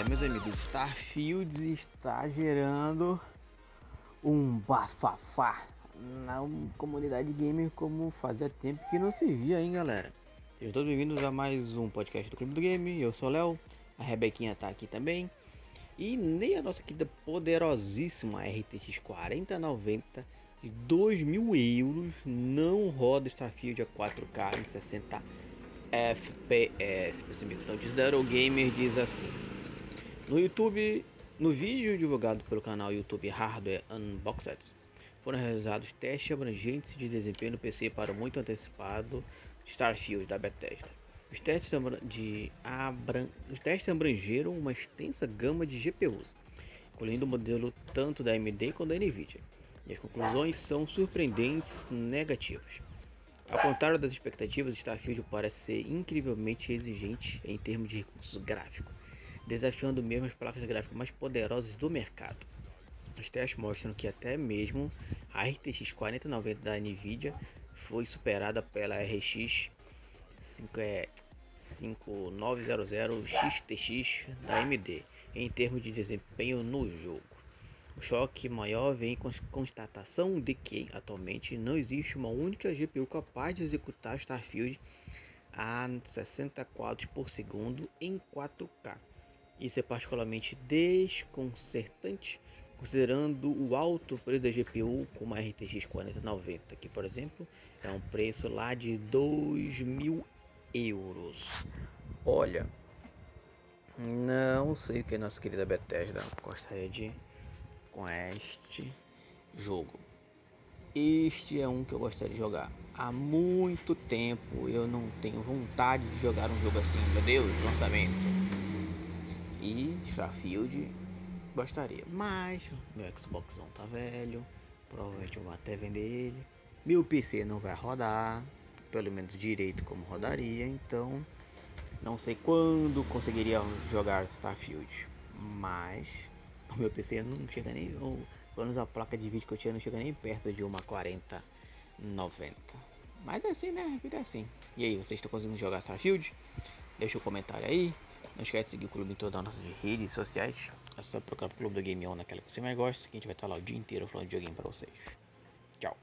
É, meus amigos, Starfield está gerando um bafafá na comunidade gamer como fazia tempo que não se via, hein, galera. Sejam todos bem-vindos a mais um podcast do Clube do Game. Eu sou o Léo, a Rebequinha tá aqui também. E nem a nossa querida poderosíssima RTX 4090 de 2 mil euros não roda Starfield a 4K em 60 FPS. Então, Zero Gamer diz assim: No YouTube, no vídeo divulgado pelo canal YouTube Hardware Unboxed, foram realizados testes abrangentes de desempenho no PC para o muito antecipado Starfield da Bethesda. Os testes, de abran... Os testes abrangeram uma extensa gama de GPUs, incluindo o modelo tanto da AMD quanto da Nvidia. E as conclusões são surpreendentes negativas. Ao contrário das expectativas, Starfield parece ser incrivelmente exigente em termos de recursos gráficos, desafiando mesmo as placas gráficas mais poderosas do mercado. Os testes mostram que até mesmo a RTX 4090 da Nvidia foi superada pela RX 5900 XTX da AMD em termos de desempenho no jogo. O choque maior vem com a constatação de que atualmente não existe uma única GPU capaz de executar Starfield a 60 quadros por segundo em 4K. Isso é particularmente desconcertante considerando o alto preço da GPU como a RTX 4090, que por exemplo é um preço lá de 2 mil euros. Olha, não sei o que nossa querida Bethesda gostaria de com este jogo. Este é um que eu gostaria de jogar. Há muito tempo eu não tenho vontade de jogar um jogo assim, meu Deus, lançamento. E Starfield gostaria, mas meu Xbox One tá velho, provavelmente eu vou até vender ele. Meu PC não vai rodar, pelo menos direito como rodaria, então não sei quando conseguiria jogar Starfield, mas o meu PC não chega nem. Ou, pelo menos a placa de vídeo que eu tinha não chega nem perto de uma 4090. Mas é assim, né? A vida é assim. E aí, vocês estão conseguindo jogar Starfield? Deixa um comentário aí. Não esquece de seguir o clube em todas as nossas redes sociais. É só procurar o Clube do Game On naquela que você mais gosta, que a gente vai estar lá o dia inteiro falando de joguinho pra vocês. Tchau.